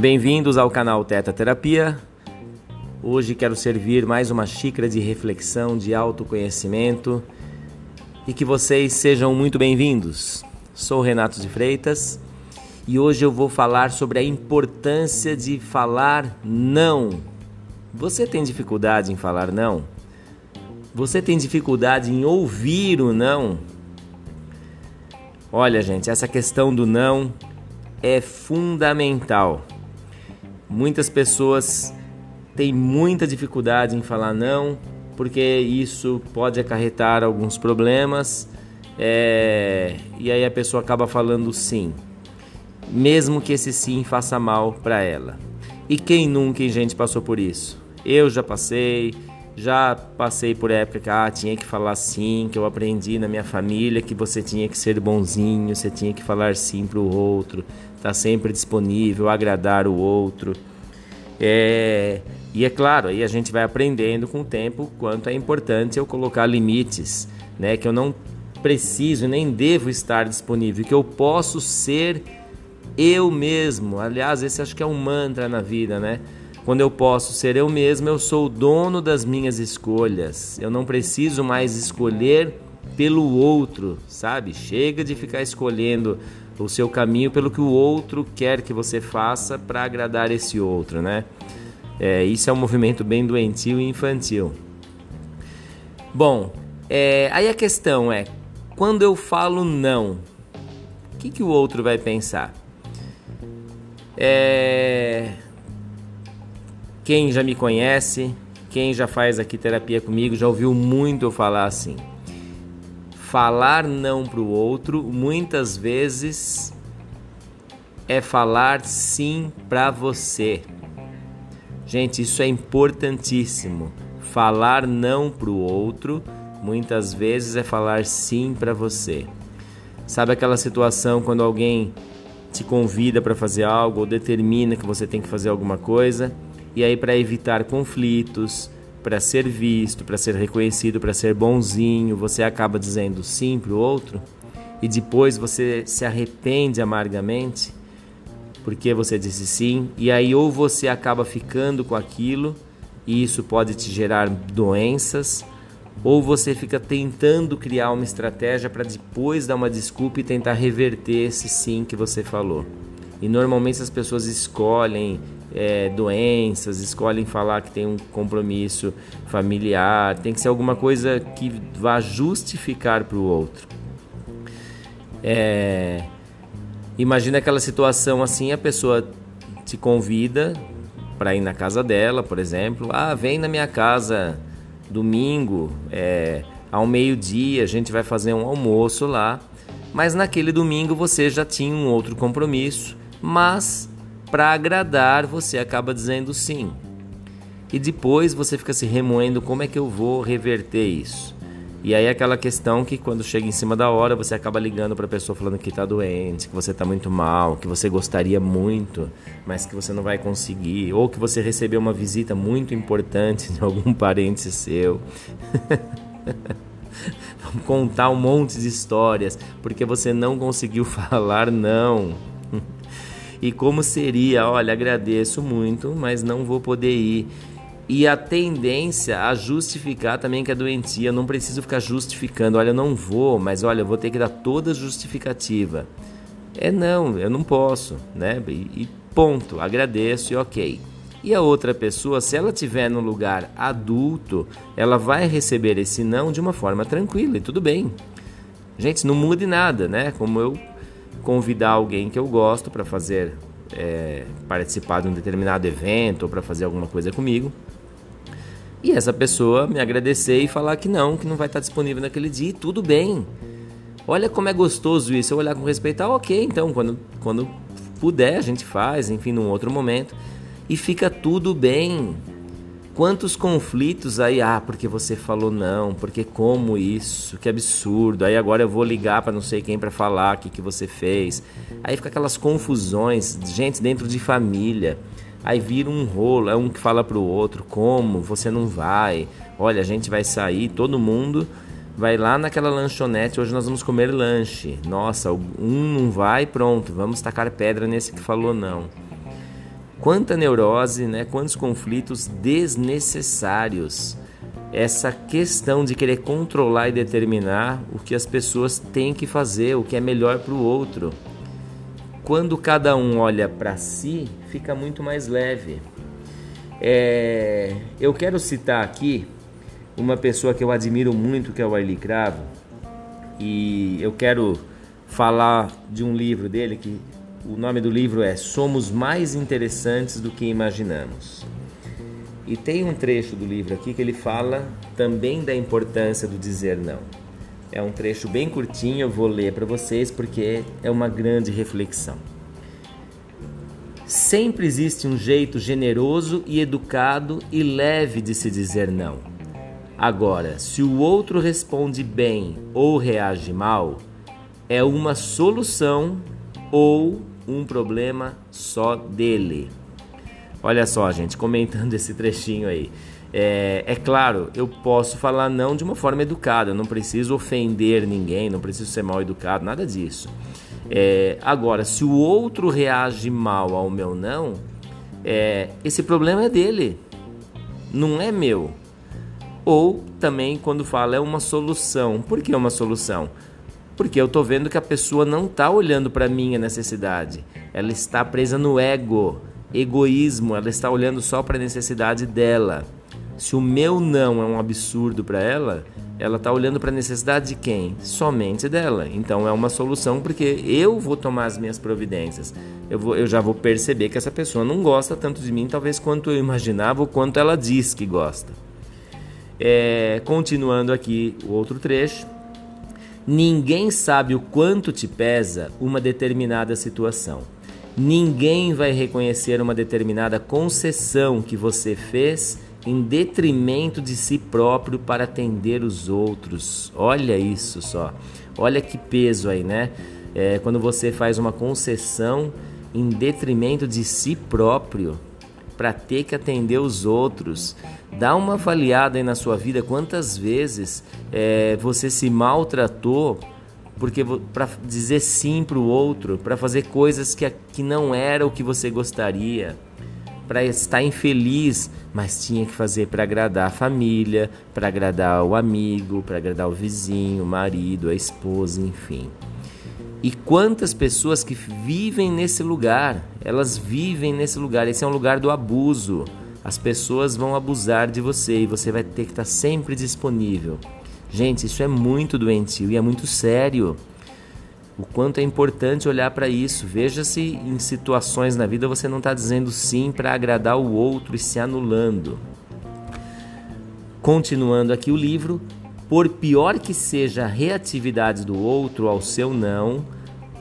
Bem-vindos ao canal Teta Terapia. Hoje quero servir mais uma xícara de reflexão, de autoconhecimento e que vocês sejam muito bem-vindos. Sou Renato de Freitas e hoje eu vou falar sobre a importância de falar não. Você tem dificuldade em falar não? Você tem dificuldade em ouvir o não? Olha, gente, essa questão do não é fundamental. Muitas pessoas têm muita dificuldade em falar não, porque isso pode acarretar alguns problemas, é... e aí a pessoa acaba falando sim, mesmo que esse sim faça mal para ela. E quem nunca, gente, passou por isso? Eu já passei, já passei por época que ah, tinha que falar sim, que eu aprendi na minha família que você tinha que ser bonzinho, você tinha que falar sim para o outro, estar tá sempre disponível, agradar o outro. É, e é claro, aí a gente vai aprendendo com o tempo quanto é importante eu colocar limites, né? Que eu não preciso nem devo estar disponível, que eu posso ser eu mesmo. Aliás, esse acho que é um mantra na vida, né? Quando eu posso ser eu mesmo, eu sou o dono das minhas escolhas. Eu não preciso mais escolher pelo outro, sabe? Chega de ficar escolhendo o seu caminho pelo que o outro quer que você faça para agradar esse outro, né? É, isso é um movimento bem doentio e infantil. Bom, é, aí a questão é: quando eu falo não, o que, que o outro vai pensar? É quem já me conhece, quem já faz aqui terapia comigo, já ouviu muito eu falar assim. Falar não para o outro muitas vezes é falar sim para você. Gente, isso é importantíssimo. Falar não para o outro muitas vezes é falar sim para você. Sabe aquela situação quando alguém te convida para fazer algo ou determina que você tem que fazer alguma coisa e aí, para evitar conflitos, para ser visto, para ser reconhecido, para ser bonzinho, você acaba dizendo sim para o outro e depois você se arrepende amargamente porque você disse sim, e aí ou você acaba ficando com aquilo e isso pode te gerar doenças, ou você fica tentando criar uma estratégia para depois dar uma desculpa e tentar reverter esse sim que você falou. E normalmente as pessoas escolhem é, doenças, escolhem falar que tem um compromisso familiar, tem que ser alguma coisa que vá justificar para o outro. É, imagina aquela situação assim, a pessoa te convida para ir na casa dela, por exemplo, ah, vem na minha casa domingo, é, ao meio-dia, a gente vai fazer um almoço lá, mas naquele domingo você já tinha um outro compromisso, mas para agradar, você acaba dizendo sim. E depois você fica se remoendo como é que eu vou reverter isso. E aí aquela questão que quando chega em cima da hora, você acaba ligando para a pessoa falando que está doente, que você está muito mal, que você gostaria muito, mas que você não vai conseguir, ou que você recebeu uma visita muito importante de algum parente seu. Vamos contar um monte de histórias, porque você não conseguiu falar não. E como seria, olha, agradeço muito, mas não vou poder ir. E a tendência a justificar também que é doentia, não preciso ficar justificando, olha, eu não vou, mas olha, eu vou ter que dar toda justificativa. É não, eu não posso, né? E, ponto, agradeço e ok. E a outra pessoa, se ela estiver no lugar adulto, ela vai receber esse não de uma forma tranquila e tudo bem. Gente, não mude nada, né? Como eu convidar alguém que eu gosto para fazer é, participar de um determinado evento ou para fazer alguma coisa comigo. E essa pessoa me agradecer e falar que não, que não vai estar disponível naquele dia, e tudo bem. Olha como é gostoso isso. Eu olhar com respeito, ah, ok, então quando, quando puder a gente faz, enfim, num outro momento. E fica tudo bem. Quantos conflitos aí, ah, porque você falou não, porque como isso, que absurdo. Aí agora eu vou ligar para não sei quem para falar o que, que você fez. Aí fica aquelas confusões, gente dentro de família. Aí vira um rolo, é um que fala pro outro, como, você não vai. Olha, a gente vai sair, todo mundo vai lá naquela lanchonete, hoje nós vamos comer lanche. Nossa, um não vai, pronto, vamos tacar pedra nesse que falou não. Quanta neurose, né? Quantos conflitos desnecessários. Essa questão de querer controlar e determinar o que as pessoas têm que fazer, o que é melhor para o outro. Quando cada um olha para si, fica muito mais leve. É, eu quero citar aqui uma pessoa que eu admiro muito, que é o Arli Cravo, e eu quero falar de um livro dele que o nome do livro é Somos Mais Interessantes do que Imaginamos. E tem um trecho do livro aqui que ele fala também da importância do dizer não. É um trecho bem curtinho, eu vou ler para vocês porque é uma grande reflexão. Sempre existe um jeito generoso e educado e leve de se dizer não. Agora, se o outro responde bem ou reage mal, é uma solução ou um problema só dele. Olha só, gente, comentando esse trechinho aí. É, é, claro, eu posso falar não de uma forma educada, não preciso ofender ninguém, não preciso ser mal educado, nada disso. É, agora, se o outro reage mal ao meu não, é, esse problema é dele, não é meu. Ou também, quando fala é uma solução. Por que uma solução? Porque eu estou vendo que a pessoa não está olhando para a minha necessidade, ela está presa no ego, egoísmo, ela está olhando só para a necessidade dela. Se o meu não é um absurdo para ela, ela está olhando para a necessidade de quem? Somente dela. Então é uma solução porque eu vou tomar as minhas providências. Eu, vou, eu já vou perceber que essa pessoa não gosta tanto de mim, talvez quanto eu imaginava ou quanto ela diz que gosta. É, continuando aqui o outro trecho. Ninguém sabe o quanto te pesa uma determinada situação. Ninguém vai reconhecer uma determinada concessão que você fez em detrimento de si próprio para atender os outros. Olha isso só. Olha que peso aí, né? É, quando você faz uma concessão em detrimento de si próprio para ter que atender os outros. Dá uma avaliada aí na sua vida quantas vezes é, você se maltratou porque para dizer sim para o outro, para fazer coisas que, que não era o que você gostaria para estar infeliz, mas tinha que fazer para agradar a família, para agradar o amigo, para agradar o vizinho, o marido, a esposa, enfim. E quantas pessoas que vivem nesse lugar, elas vivem nesse lugar, esse é um lugar do abuso. As pessoas vão abusar de você e você vai ter que estar sempre disponível. Gente, isso é muito doentio e é muito sério o quanto é importante olhar para isso. Veja se em situações na vida você não está dizendo sim para agradar o outro e se anulando. Continuando aqui o livro, por pior que seja a reatividade do outro ao seu não,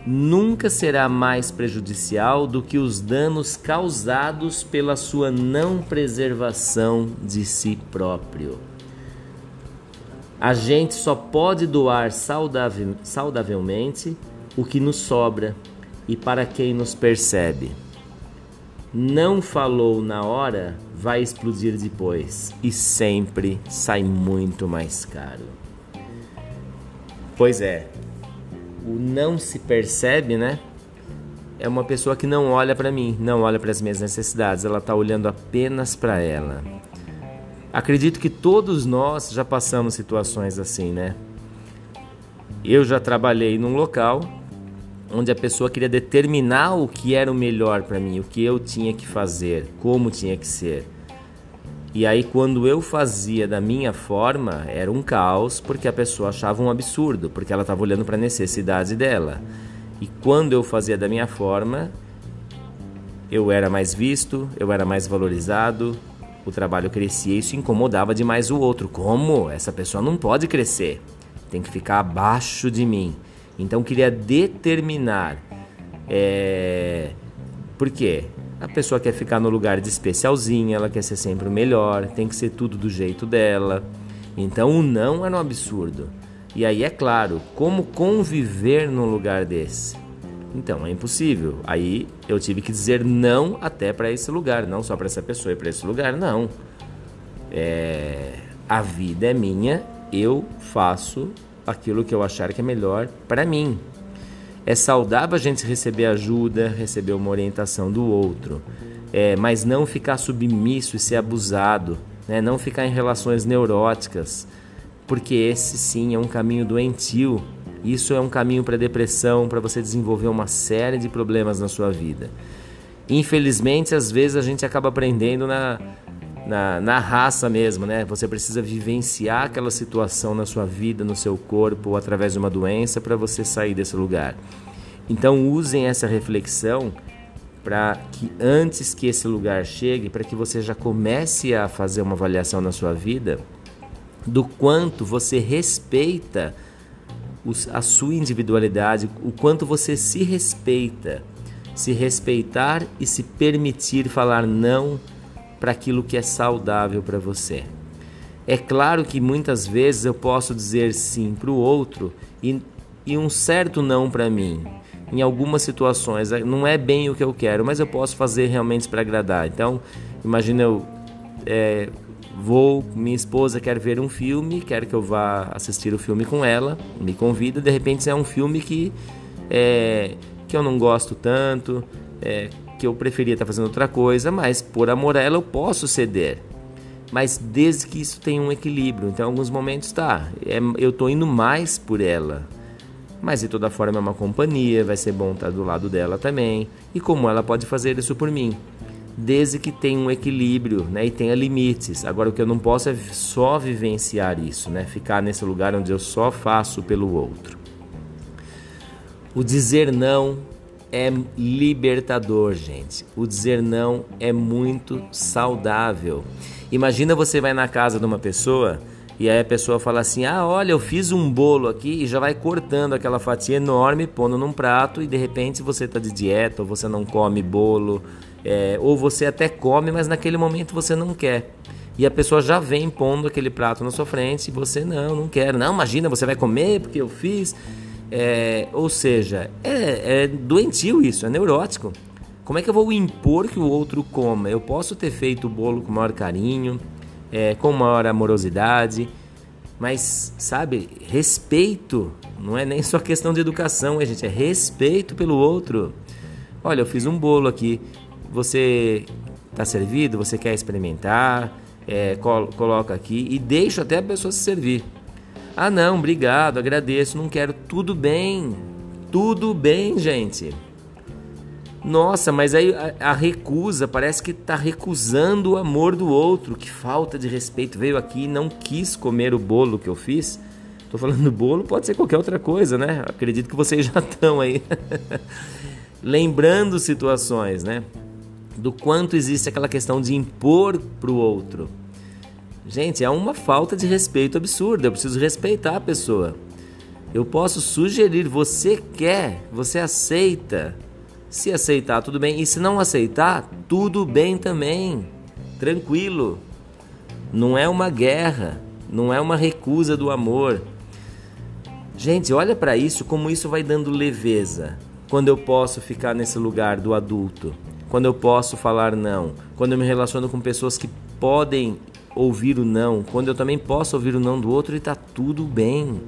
nunca será mais prejudicial do que os danos causados pela sua não preservação de si próprio. A gente só pode doar saudavelmente o que nos sobra e para quem nos percebe. Não falou na hora, vai explodir depois e sempre sai muito mais caro. Pois é, o não se percebe, né? É uma pessoa que não olha para mim, não olha para as minhas necessidades, ela está olhando apenas para ela. Acredito que todos nós já passamos situações assim, né? Eu já trabalhei num local onde a pessoa queria determinar o que era o melhor para mim, o que eu tinha que fazer, como tinha que ser. E aí quando eu fazia da minha forma, era um caos, porque a pessoa achava um absurdo, porque ela estava olhando para a necessidade dela. E quando eu fazia da minha forma, eu era mais visto, eu era mais valorizado, o trabalho crescia e isso incomodava demais o outro. Como? Essa pessoa não pode crescer, tem que ficar abaixo de mim. Então queria determinar. É... Por quê? A pessoa quer ficar no lugar de especialzinha, ela quer ser sempre o melhor, tem que ser tudo do jeito dela. Então o não era um absurdo. E aí é claro, como conviver num lugar desse? Então, é impossível. Aí eu tive que dizer não até para esse lugar, não só para essa pessoa e para esse lugar, não. É... A vida é minha, eu faço aquilo que eu achar que é melhor para mim. É saudável a gente receber ajuda, receber uma orientação do outro. é, mas não ficar submisso e ser abusado, né? não ficar em relações neuróticas, porque esse sim é um caminho doentio. Isso é um caminho para depressão, para você desenvolver uma série de problemas na sua vida. Infelizmente, às vezes a gente acaba aprendendo na, na, na raça mesmo, né? Você precisa vivenciar aquela situação na sua vida, no seu corpo, ou através de uma doença, para você sair desse lugar. Então, usem essa reflexão para que antes que esse lugar chegue, para que você já comece a fazer uma avaliação na sua vida do quanto você respeita a sua individualidade, o quanto você se respeita, se respeitar e se permitir falar não para aquilo que é saudável para você. É claro que muitas vezes eu posso dizer sim para o outro e, e um certo não para mim em algumas situações. Não é bem o que eu quero, mas eu posso fazer realmente para agradar. Então, imagina eu é, vou, minha esposa quer ver um filme, quer que eu vá assistir o filme com ela, me convida, de repente é um filme que é, que eu não gosto tanto, é, que eu preferia estar fazendo outra coisa, mas por amor a ela eu posso ceder. Mas desde que isso tenha um equilíbrio. Então, em alguns momentos, tá, é, eu estou indo mais por ela, mas de toda forma é uma companhia, vai ser bom estar do lado dela também. E como ela pode fazer isso por mim? Desde que tenha um equilíbrio né, e tenha limites. Agora, o que eu não posso é só vivenciar isso, né? ficar nesse lugar onde eu só faço pelo outro. O dizer não é libertador, gente. O dizer não é muito saudável. Imagina você vai na casa de uma pessoa e aí a pessoa fala assim: ah, olha, eu fiz um bolo aqui e já vai cortando aquela fatia enorme, pondo num prato e de repente você está de dieta ou você não come bolo, é, ou você até come, mas naquele momento você não quer. E a pessoa já vem pondo aquele prato na sua frente e você não, não quer. Não, imagina, você vai comer porque eu fiz. É, ou seja, é, é doentio isso, é neurótico. Como é que eu vou impor que o outro coma? Eu posso ter feito o bolo com maior carinho, é, com maior amorosidade, mas sabe, respeito não é nem só questão de educação, é, gente, é respeito pelo outro. Olha, eu fiz um bolo aqui, você está servido, você quer experimentar, é, col coloca aqui e deixa até a pessoa se servir. Ah, não, obrigado, agradeço, não quero. Tudo bem, tudo bem, gente. Nossa, mas aí a, recusa parece que está recusando o amor do outro. Que falta de respeito. Veio aqui e não quis comer o bolo que eu fiz. Tô falando do bolo, pode ser qualquer outra coisa, né? Acredito que vocês já estão aí lembrando situações, né? Do quanto existe aquela questão de impor para o outro. Gente, é uma falta de respeito absurda. Eu preciso respeitar a pessoa. Eu posso sugerir, você quer, você aceita. Se aceitar, tudo bem. E se não aceitar, tudo bem também. Tranquilo. Não é uma guerra, não é uma recusa do amor. Gente, olha para isso, como isso vai dando leveza. Quando eu posso ficar nesse lugar do adulto, quando eu posso falar não, quando eu me relaciono com pessoas que podem ouvir o não, quando eu também posso ouvir o não do outro e tá tudo bem.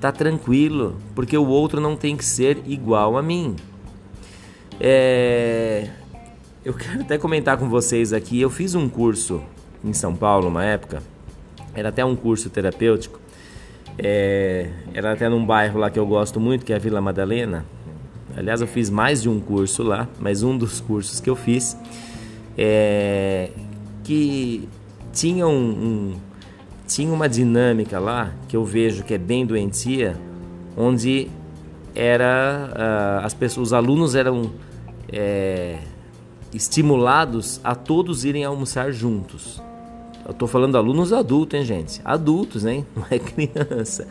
Tá tranquilo, porque o outro não tem que ser igual a mim. É... Eu quero até comentar com vocês aqui. Eu fiz um curso em São Paulo uma época, era até um curso terapêutico. É... Era até num bairro lá que eu gosto muito, que é a Vila Madalena. Aliás, eu fiz mais de um curso lá, mas um dos cursos que eu fiz é que tinha um, um tinha uma dinâmica lá que eu vejo que é bem doentia, onde era uh, as pessoas, os alunos eram é, estimulados a todos irem almoçar juntos. Eu estou falando alunos adultos, hein, gente? Adultos, hein? Não é criança.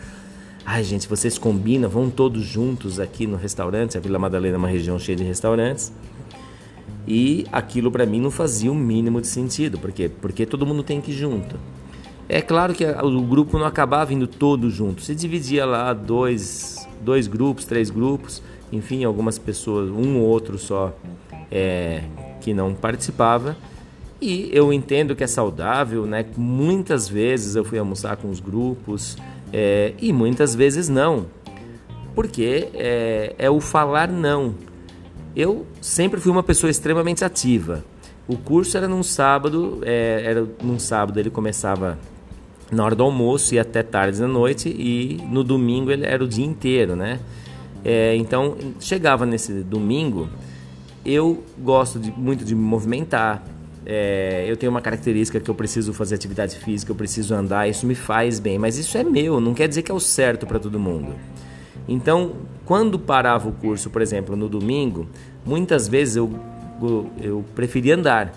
Ai, gente, vocês combinam, vão todos juntos aqui no restaurante. A Vila Madalena é uma região cheia de restaurantes. E aquilo para mim não fazia o mínimo de sentido, porque porque todo mundo tem que ir junto. É claro que o grupo não acabava indo todo junto, se dividia lá dois, dois grupos, três grupos, enfim, algumas pessoas, um ou outro só é, que não participava. E eu entendo que é saudável, né? Muitas vezes eu fui almoçar com os grupos é, e muitas vezes não, porque é, é o falar não. Eu sempre fui uma pessoa extremamente ativa. O curso era num sábado, é, era num sábado ele começava na hora do almoço e até tarde da noite e no domingo ele era o dia inteiro, né? É, então chegava nesse domingo, eu gosto de, muito de me movimentar. É, eu tenho uma característica que eu preciso fazer atividade física, eu preciso andar, isso me faz bem, mas isso é meu, não quer dizer que é o certo para todo mundo. Então, quando parava o curso, por exemplo, no domingo, muitas vezes eu, eu, preferia andar.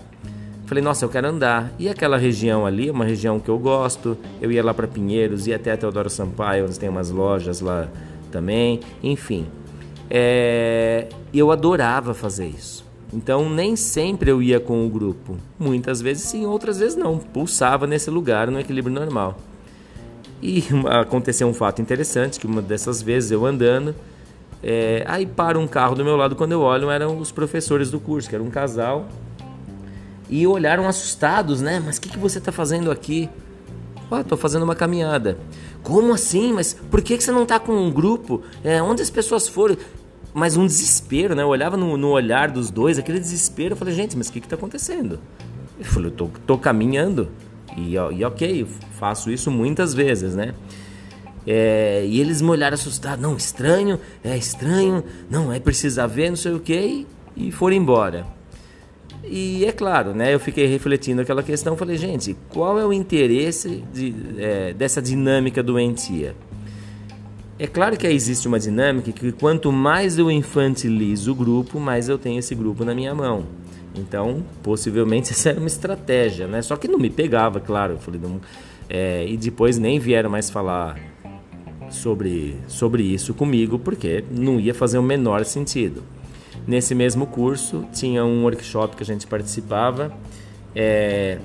Falei, nossa, eu quero andar. E aquela região ali, uma região que eu gosto, eu ia lá para Pinheiros, ia até Teodoro Sampaio, onde tem umas lojas lá também, enfim. É, eu adorava fazer isso. Então nem sempre eu ia com o grupo. Muitas vezes sim, outras vezes não. Pulsava nesse lugar no equilíbrio normal. E aconteceu um fato interessante, que uma dessas vezes eu andando, é, aí para um carro do meu lado, quando eu olho, eram os professores do curso, que era um casal, e olharam assustados, né? Mas o que, que você está fazendo aqui? Ah, tô fazendo uma caminhada. Como assim? Mas por que, que você não tá com um grupo? É, onde as pessoas foram? Mas um desespero, né? Eu olhava no, no olhar dos dois, aquele desespero. Eu falei, gente, mas o que que tá acontecendo? Ele falou, eu tô, tô caminhando. E, e ok, faço isso muitas vezes, né? É, e eles me olharam assustados. Não, estranho, é estranho. Não, é precisa ver, não sei o que. E, foram embora. E é claro, né, eu fiquei refletindo aquela questão, falei, gente, qual é o interesse de, é, dessa dinâmica doentia? É claro que existe uma dinâmica que quanto mais eu infantilizo o grupo, mais eu tenho esse grupo na minha mão. Então, possivelmente essa era uma estratégia, né? Só que não me pegava, claro. Eu falei, não, é, e depois nem vieram mais falar sobre, sobre isso comigo, porque não ia fazer o menor sentido. Nesse mesmo curso tinha um workshop que a gente participava é,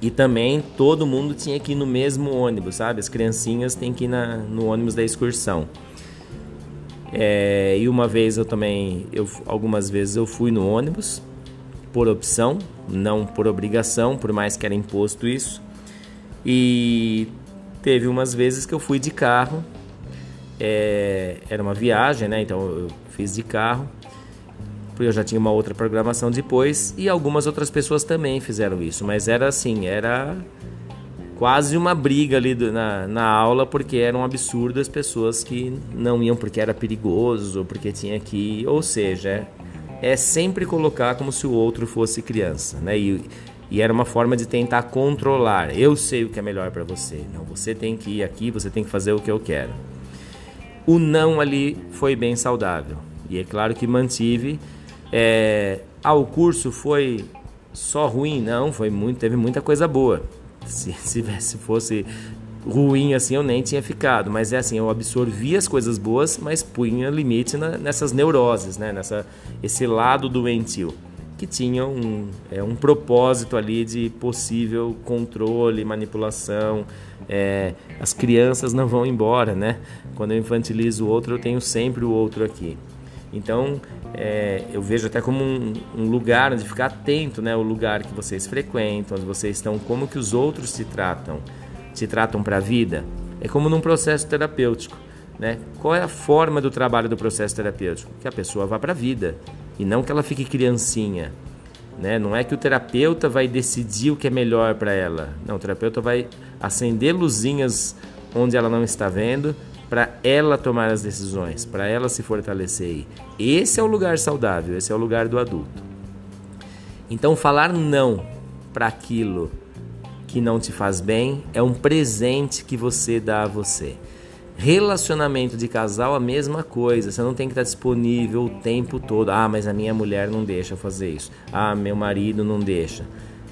e também todo mundo tinha que ir no mesmo ônibus, sabe? As criancinhas têm que ir na, no ônibus da excursão. É, e uma vez eu também, eu, algumas vezes eu fui no ônibus por opção, não por obrigação, por mais que era imposto isso. E teve umas vezes que eu fui de carro, é, era uma viagem, né? Então eu fiz de carro eu já tinha uma outra programação depois e algumas outras pessoas também fizeram isso, mas era assim, era quase uma briga ali do, na, na aula porque era um absurdo as pessoas que não iam porque era perigoso, porque tinha que ir, ou seja, é, é sempre colocar como se o outro fosse criança, né? E, e era uma forma de tentar controlar. Eu sei o que é melhor para você. Não, você tem que ir aqui, você tem que fazer o que eu quero. O não ali foi bem saudável. E é claro que mantive é, ah, o curso foi só ruim? Não, foi muito, teve muita coisa boa. Se, se, se fosse ruim assim, eu nem tinha ficado. Mas é assim, eu absorvi as coisas boas, mas punha limite na, nessas neuroses, né? Nessa, esse lado doentio que tinha um, é, um propósito ali de possível controle, manipulação. É, as crianças não vão embora, né? Quando eu infantilizo o outro, eu tenho sempre o outro aqui. Então, é, eu vejo até como um, um, lugar onde ficar atento, né? O lugar que vocês frequentam, onde vocês estão, como que os outros se tratam, se tratam para a vida. É como num processo terapêutico, né? Qual é a forma do trabalho do processo terapêutico? Que a pessoa vá para a vida e não que ela fique criancinha, né? Não é que o terapeuta vai decidir o que é melhor para ela. Não, o terapeuta vai acender luzinhas onde ela não está vendo para ela tomar as decisões, para ela se fortalecer. Esse é o lugar saudável, esse é o lugar do adulto. Então, falar não para aquilo que não te faz bem é um presente que você dá a você. Relacionamento de casal, a mesma coisa. Você não tem que estar disponível o tempo todo. Ah, mas a minha mulher não deixa fazer isso. Ah, meu marido não deixa.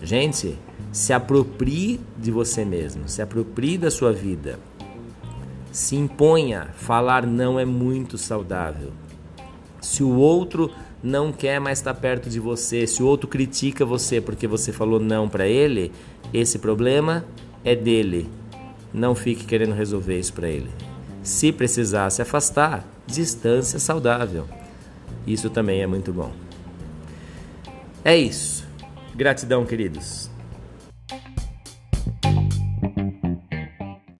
Gente, se aproprie de você mesmo, se aproprie da sua vida. Se imponha, falar não é muito saudável. Se o outro não quer mais estar perto de você, se o outro critica você porque você falou não para ele, esse problema é dele. Não fique querendo resolver isso para ele. Se precisar se afastar, distância saudável. Isso também é muito bom. É isso. Gratidão, queridos.